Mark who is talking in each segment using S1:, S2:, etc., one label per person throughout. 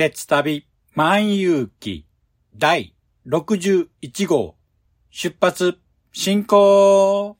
S1: 鉄旅万有記第61号。出発進行。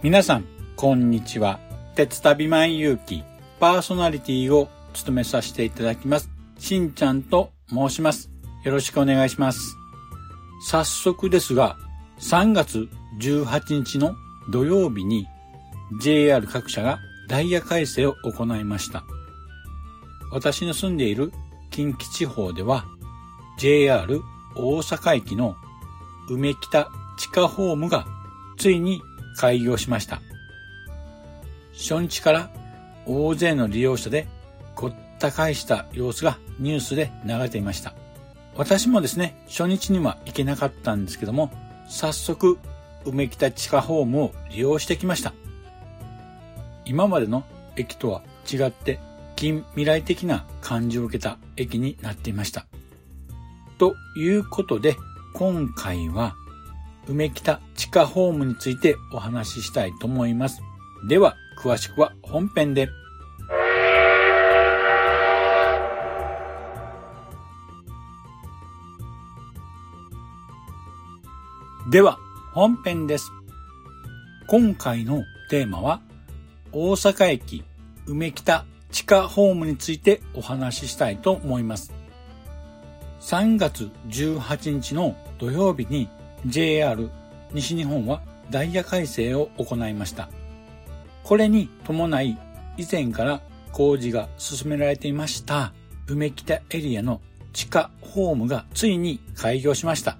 S1: 皆さん、こんにちは。鉄旅万有記パーソナリティを務めさせていただきます。しんちゃんと申します。よろしくお願いします。早速ですが、3月18日の土曜日に JR 各社がダイヤ改正を行いました。私の住んでいる近畿地方では JR 大阪駅の梅北地下ホームがついに開業しました。初日から大勢の利用者でごった返した様子がニュースで流れていました。私もですね、初日には行けなかったんですけども、早速、梅北地下ホームを利用してきました。今までの駅とは違って近未来的な感じを受けた駅になっていました。ということで、今回は梅北地下ホームについてお話ししたいと思います。では、詳しくは本編で。では、本編です。今回のテーマは、大阪駅梅北地下ホームについてお話ししたいと思います。3月18日の土曜日に JR 西日本はダイヤ改正を行いました。これに伴い以前から工事が進められていました梅北エリアの地下ホームがついに開業しました。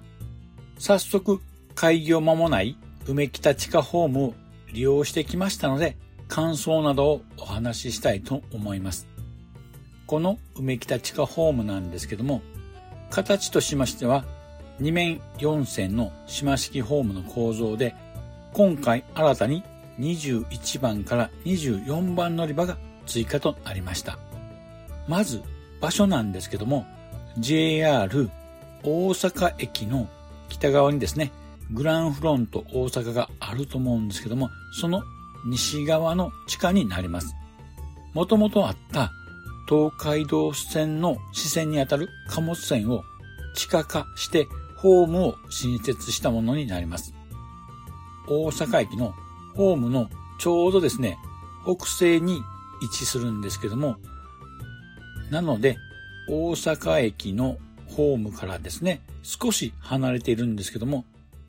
S1: 早速開業間もない梅北地下ホームを利用してきましたので感想などをお話ししたいと思います。この梅北地下ホームなんですけども形としましては2面4線の島式ホームの構造で、今回新たに21番から24番乗り場が追加となりました。まず場所なんですけども、JR 大阪駅の北側にですね、グランフロント大阪があると思うんですけども、その西側の地下になります。もともとあった東海道線の支線にあたる貨物線を地下化してホームを新設したものになります。大阪駅のホームのちょうどですね、北西に位置するんですけども、なので、大阪駅のホームからですね、少し離れているんですけども、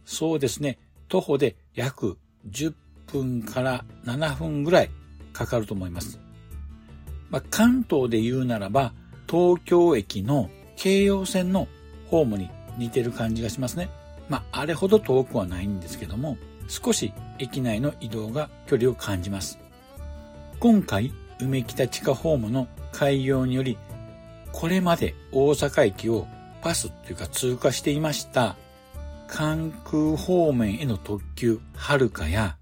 S1: そうですね、徒歩で約10分から7分ぐらいかかると思います。まあ、関東で言うならば、東京駅の京葉線のホームに似てる感じがしますね。まあ、あれほど遠くはないんですけども、少し駅内の移動が距離を感じます。今回、梅北地下ホームの開業により、これまで大阪駅をパスというか通過していました関空方面への特急はるかや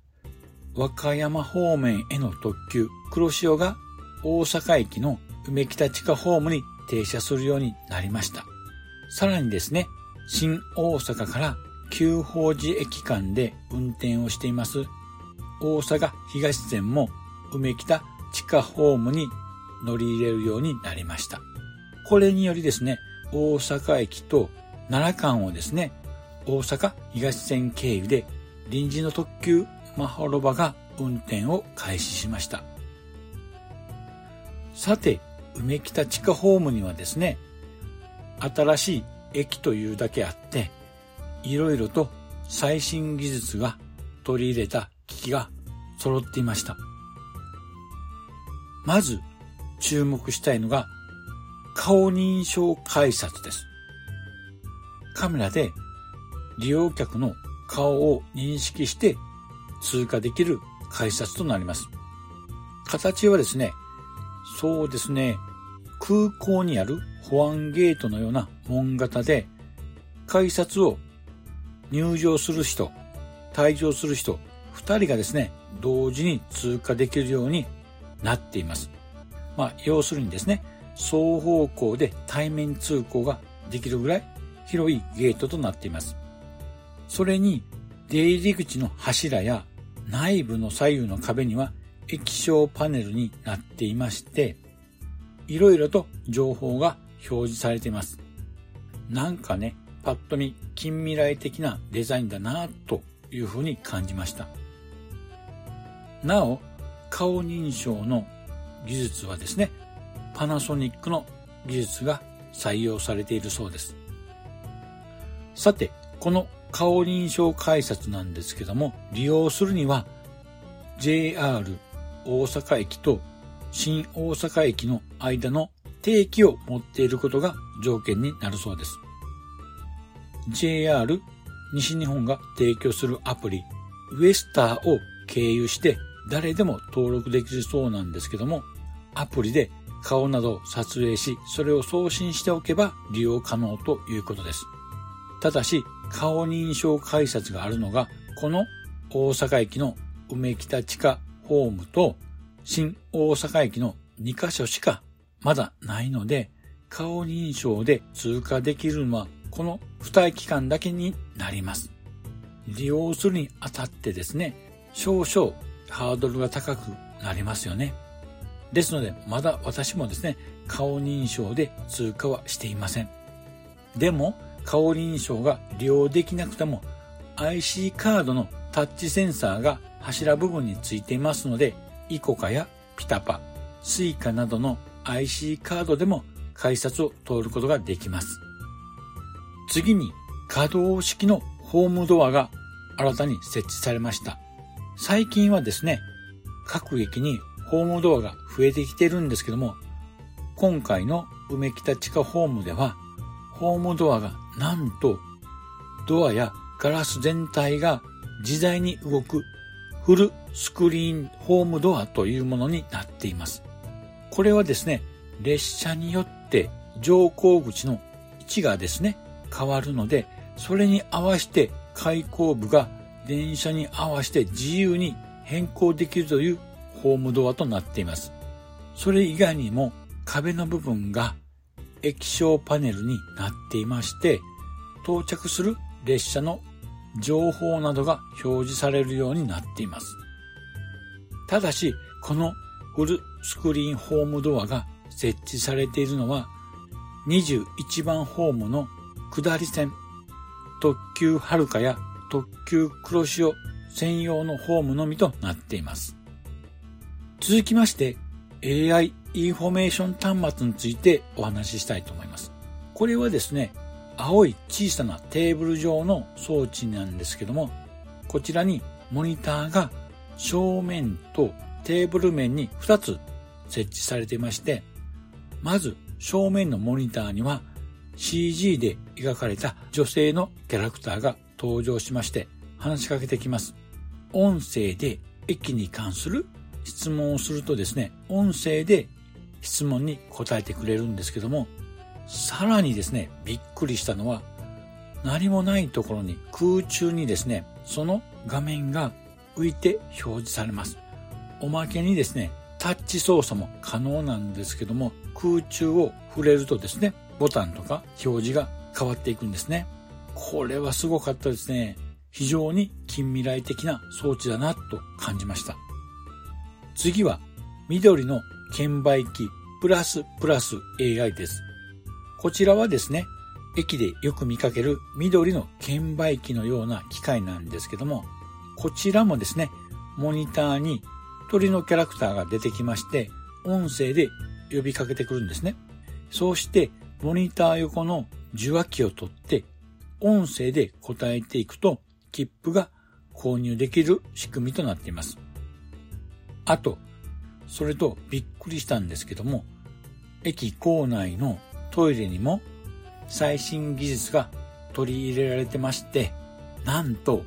S1: 和歌山方面への特急黒潮が大阪駅の梅北地下ホームに停車するようになりました。さらにですね、新大阪から旧宝寺駅間で運転をしています大阪東線も梅北地下ホームに乗り入れるようになりました。これによりですね、大阪駅と奈良間をですね、大阪東線経由で臨時の特急マホロバが運転を開始しました。さて、梅北地下ホームにはですね、新しい駅というだけあって、いろいろと最新技術が取り入れた機器が揃っていました。まず注目したいのが顔認証改札です。カメラで利用客の顔を認識して通過できる改札となります。形はですね、そうですね、空港にある保安ゲートのような門型で、改札を入場する人、退場する人、二人がですね、同時に通過できるようになっています。まあ、要するにですね、双方向で対面通行ができるぐらい広いゲートとなっています。それに、出入り口の柱や内部の左右の壁には液晶パネルになっていまして、いろいろと情報が表示されています。なんかね、パッと見近未来的なデザインだなというふうに感じました。なお、顔認証の技術はですね、パナソニックの技術が採用されているそうです。さて、この顔認証改札なんですけども、利用するには JR 大阪駅と新大阪駅の間の定期を持っていることが条件になるそうです。JR 西日本が提供するアプリウエスターを経由して誰でも登録できるそうなんですけども、アプリで顔などを撮影し、それを送信しておけば利用可能ということです。ただし、顔認証改札があるのが、この大阪駅の梅北地下ホームと新大阪駅の2カ所しかまだないので、顔認証で通過できるのはこの2駅間だけになります。利用するにあたってですね、少々ハードルが高くなりますよね。ですので、まだ私もですね、顔認証で通過はしていません。でも、顔認証が利用できなくても IC カードのタッチセンサーが柱部分についていますので、 ICOCA や PiTaPa、Suica などの IC カードでも改札を通ることができます。次に可動式のホームドアが新たに設置されました。最近はですね、各駅にホームドアが増えてきてるんですけども、今回の梅北地下ホームでは、ホームドアがなんとドアやガラス全体が自在に動くフルスクリーンホームドアというものになっています。これはですね、列車によって乗降口の位置がですね、変わるので、それに合わせて開口部が電車に合わせて自由に変更できるというホームドアとなっています。それ以外にも壁の部分が液晶パネルになっていまして、到着する列車の情報などが表示されるようになっています。ただし、このフルスクリーンホームドアが設置されているのは21番ホームの下り線、特急はるかや特急くろしお専用のホームのみとなっています。続きまして AI インフォメーション端末についてお話ししたいと思います。これはですね、青い小さなテーブル状の装置なんですけども、こちらにモニターが正面とテーブル面に2つ設置されていまして、まず正面のモニターには CG で描かれた女性のキャラクターが登場しまして話しかけてきます。音声で駅に関する質問をするとですね、音声で質問に答えてくれるんですけども、さらにですね、びっくりしたのは、何もないところに空中にですね、その画面が浮いて表示されます。おまけにですね、タッチ操作も可能なんですけども、空中を触れるとですね、ボタンとか表示が変わっていくんですね。これはすごかったですね。非常に近未来的な装置だなと感じました。次は緑の券売機プラスプラス AI です。こちらはですね、駅でよく見かける緑の券売機のような機械なんですけども、こちらもですね、モニターに鳥のキャラクターが出てきまして、音声で呼びかけてくるんですね。そうして、モニター横の受話器を取って、音声で答えていくと、切符が購入できる仕組みとなっています。あと、それとびっくりしたんですけども、駅構内のトイレにも最新技術が取り入れられてまして、なんと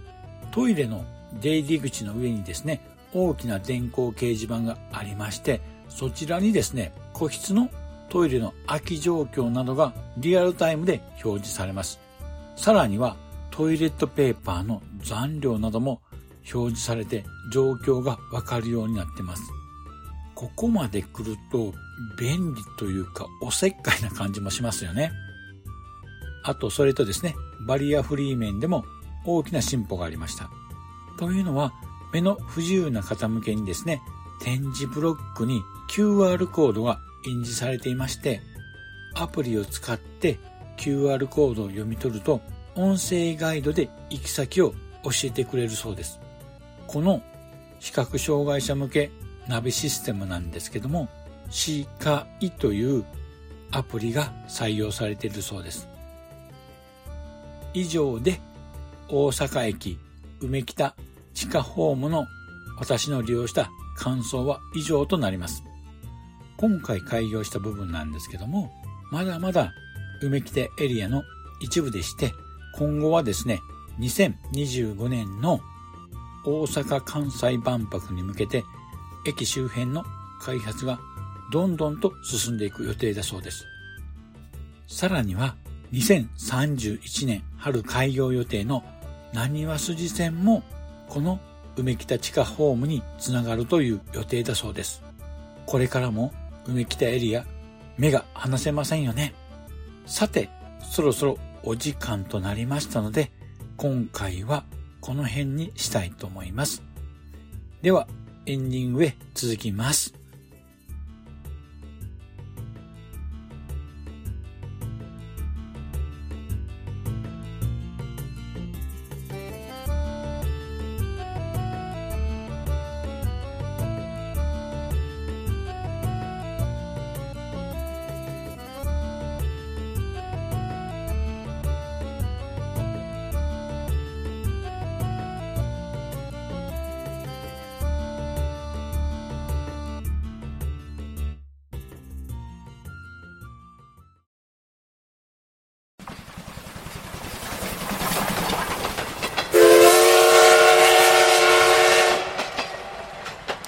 S1: トイレの出入り口の上にですね、大きな電光掲示板がありまして、そちらにですね、個室のトイレの空き状況などがリアルタイムで表示されます。さらにはトイレットペーパーの残量なども表示されて状況がわかるようになってます。ここまで来ると便利というかおせっかいな感じもしますよね。あとそれとですね、バリアフリー面でも大きな進歩がありました。というのは目の不自由な方向けにですね、展示ブロックに QR コードが印字されていまして、アプリを使って QR コードを読み取ると、音声ガイドで行き先を教えてくれるそうです。この視覚障害者向けナビシステムなんですけども、シカイというアプリが採用されているそうです。以上で大阪駅梅北地下ホームの私の利用した感想は以上となります。今回開業した部分なんですけども、まだまだ梅北エリアの一部でして、今後はですね、2025年の大阪・関西万博に向けて駅周辺の開発がどんどんと進んでいく予定だそうです。さらには2031年春開業予定の何和筋線もこの梅北地下ホームにつながるという予定だそうです。これからも梅北エリア、目が離せませんよね。さて、そろそろお時間となりましたので、今回はこの辺にしたいと思います。では、エンディングへ続きます。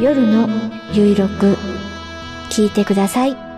S2: 夜のゆいろく聞いてください。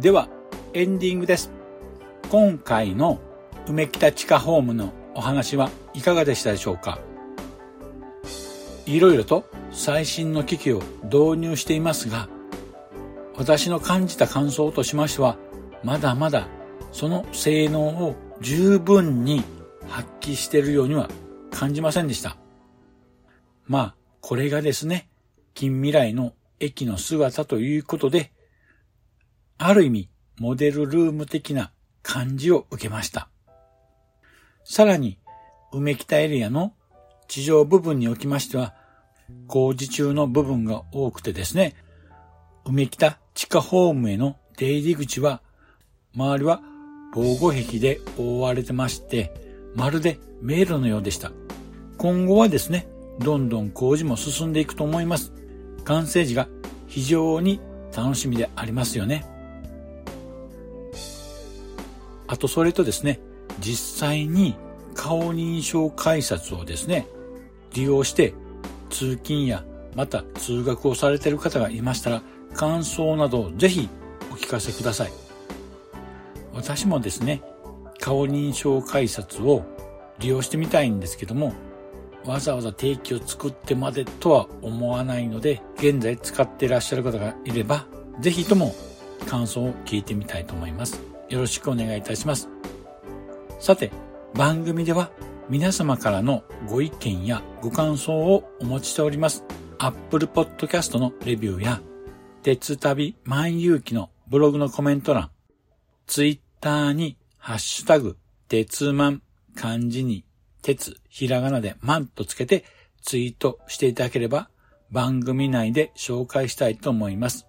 S1: では、エンディングです。今回の梅北地下ホームのお話はいかがでしたでしょうか？いろいろと最新の機器を導入していますが、私の感じた感想としましては、まだまだその性能を十分に発揮しているようには感じませんでした。まあ、これがですね、近未来の駅の姿ということで、ある意味、モデルルーム的な感じを受けました。さらに、梅北エリアの地上部分におきましては、工事中の部分が多くてですね、梅北地下ホームへの出入り口は、周りは防護壁で覆われてまして、まるで迷路のようでした。今後はですね、どんどん工事も進んでいくと思います。完成時が非常に楽しみでありますよね。とそれとですね、実際に顔認証改札をですね、利用して通勤やまた通学をされている方がいましたら、感想などをぜひお聞かせください。私もですね、顔認証改札を利用してみたいんですけども、わざわざ定期を作ってまでとは思わないので、現在使ってらっしゃる方がいれば、ぜひとも感想を聞いてみたいと思います。よろしくお願いいたします。さて、番組では皆様からのご意見やご感想をお持ちしております。Apple Podcast のレビューや、鉄旅万有機のブログのコメント欄、Twitter にハッシュタグ、鉄万、漢字に、鉄、ひらがなで万とつけてツイートしていただければ番組内で紹介したいと思います。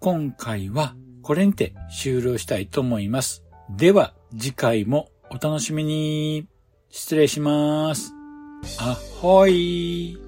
S1: 今回はこれにて終了したいと思います。では次回もお楽しみに。失礼します。あほい。